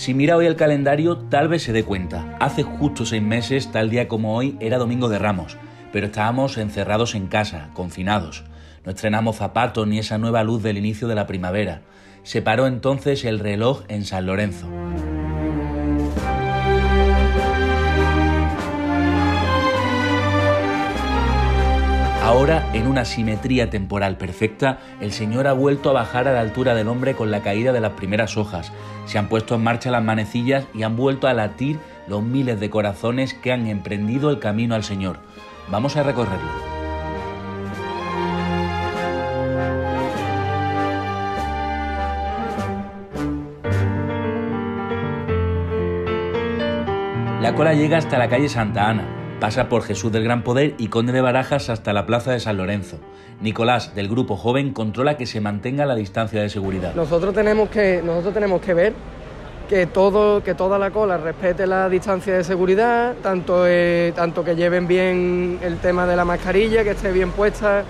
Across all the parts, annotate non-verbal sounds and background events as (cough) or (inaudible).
Si mira hoy el calendario, tal vez se dé cuenta. Hace justo seis meses, tal día como hoy, era Domingo de Ramos, pero estábamos encerrados en casa, confinados. No estrenamos zapatos ni esa nueva luz del inicio de la primavera. Se paró entonces el reloj en San Lorenzo. Ahora, en una simetría temporal perfecta, el Señor ha vuelto a bajar a la altura del hombre con la caída de las primeras hojas. Se han puesto en marcha las manecillas y han vuelto a latir los miles de corazones que han emprendido el camino al Señor. Vamos a recorrerlo. La cola llega hasta la calle Santa Ana, pasa por Jesús del Gran Poder y Conde de Barajas hasta la plaza de San Lorenzo. Nicolás, del grupo joven, controla que se mantenga la distancia de seguridad. Nosotros tenemos que, nosotros tenemos que ver que, todo, que toda la cola respete la distancia de seguridad, tanto, eh, tanto que lleven bien el tema de la mascarilla, que esté bien puesta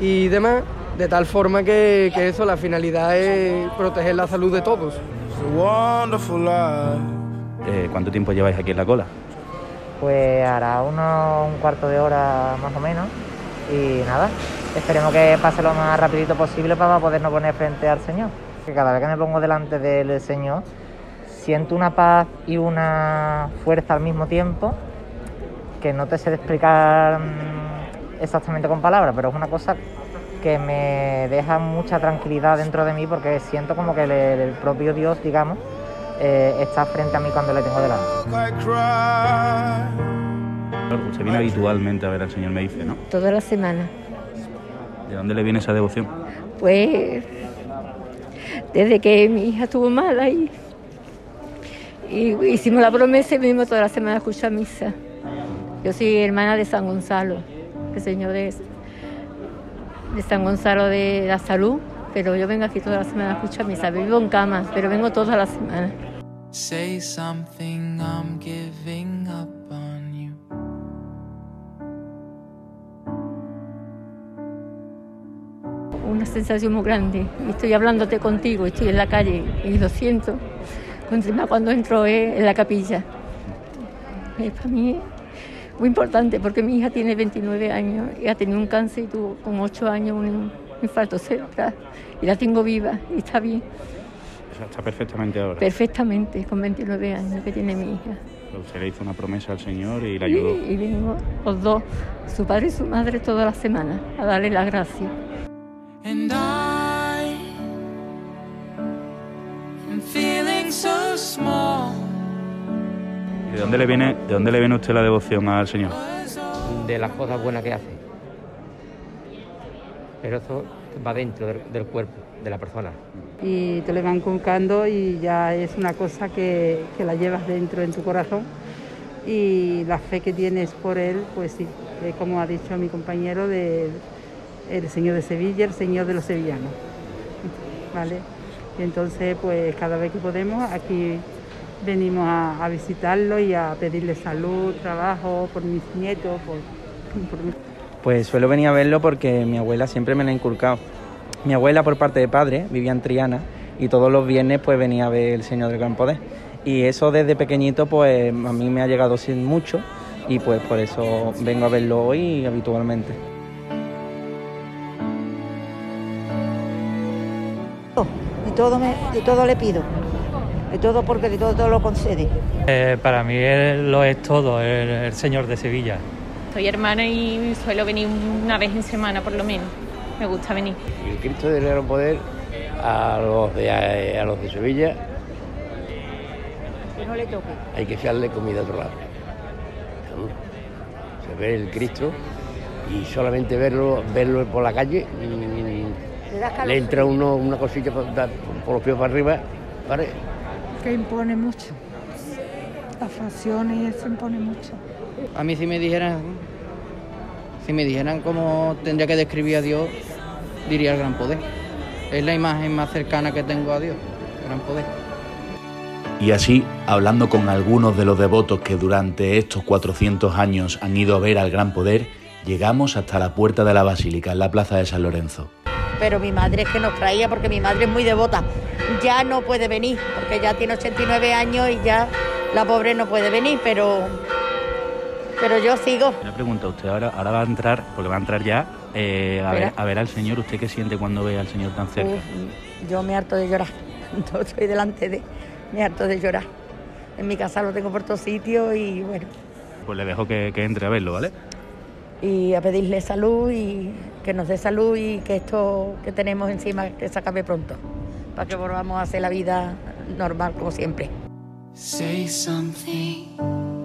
y demás, de tal forma que, que eso, la finalidad es proteger la salud de todos. Eh, ¿Cuánto tiempo lleváis aquí en la cola? Pues hará unos un cuarto de hora más o menos y nada, esperemos que pase lo más rapidito posible para podernos poner frente al Señor. Que cada vez que me pongo delante del Señor siento una paz y una fuerza al mismo tiempo que no te sé explicar mm, exactamente con palabras, pero es una cosa que me deja mucha tranquilidad dentro de mí porque siento como que el propio Dios, digamos, eh, está frente a mí cuando le tengo delante. Usted viene habitualmente a ver al Señor, me dice, ¿no? Toda la semana. ¿De dónde le viene esa devoción? Pues desde que mi hija estuvo mala y, y hicimos la promesa y venimos toda la semana a escuchar misa. Yo soy hermana de San Gonzalo, el Señor es de San Gonzalo de la Salud, pero yo vengo aquí toda la semana a escuchar misa. Vivo en cama, pero vengo toda la semana. Say something, I'm giving up on you. Una sensación muy grande. Estoy hablándote contigo, estoy en la calle y lo siento. Cuando entro en la capilla. Es para mí muy importante porque mi hija tiene 29 años y ha tenido un cáncer y tuvo con 8 años un infarto cerebral y la tengo viva y está bien está perfectamente ahora. Perfectamente, con 29 años que tiene mi hija. Usted le hizo una promesa al Señor y la ayudó. y venimos los dos, su padre y su madre, toda la semana a darle las gracias. ¿De dónde le viene, de dónde le viene usted la devoción al Señor? De las cosas buenas que hace. Pero eso va dentro del cuerpo de la persona. Y te lo van inculcando y ya es una cosa que, que, la llevas dentro en tu corazón y la fe que tienes por él, pues sí, como ha dicho mi compañero, de, el Señor de Sevilla, el Señor de los sevillanos. ¿Vale? Y entonces, pues cada vez que podemos, aquí venimos a, a visitarlo y a pedirle salud, trabajo por mis nietos, por, por Pues suelo venir a verlo porque mi abuela siempre me lo ha inculcado mi abuela por parte de padre vivía en Triana y todos los viernes pues venía a ver el Señor del Gran Poder. Y eso desde pequeñito pues a mí me ha llegado sin mucho y pues por eso vengo a verlo hoy habitualmente. De todo, me, de todo le pido, de todo porque de todo, todo lo concede. Eh, para mí él lo es todo, el, el Señor de Sevilla. Soy hermana y suelo venir una vez en semana por lo menos me gusta venir. El Cristo del Gran Poder a los de, a, los de Sevilla. Que no le toque. Hay que echarle comida a otro lado. Se ve el Cristo y solamente verlo, verlo por la calle, le entra uno una cosilla por, por, los pies para arriba, ¿vale? Que impone mucho. Las facciones y eso impone mucho. A mí si me dijeran si me dijeran cómo tendría que describir a Dios, diría el gran poder. Es la imagen más cercana que tengo a Dios, gran poder. Y así, hablando con algunos de los devotos que durante estos 400 años han ido a ver al gran poder, llegamos hasta la puerta de la basílica en la plaza de San Lorenzo. pero mi madre es que nos traía porque mi madre es muy devota. Ya no puede venir porque ya tiene 89 años y ya la pobre no puede venir, pero, pero yo sigo. Una pregunta, usted ahora, ahora va a entrar, porque va a entrar ya, eh, a, ver, a ver al Señor. ¿Usted qué siente cuando ve al Señor tan cerca? Uf, yo me harto de llorar. (laughs) Cuando estoy delante de, me harto de llorar. En mi casa lo tengo por todos sitios y bueno, Pues le dejo que, que entre a verlo, ¿vale? y a pedirle salud y que nos dé salud y que esto que tenemos encima que se acabe pronto, para que volvamos a hacer la vida normal como siempre. Say something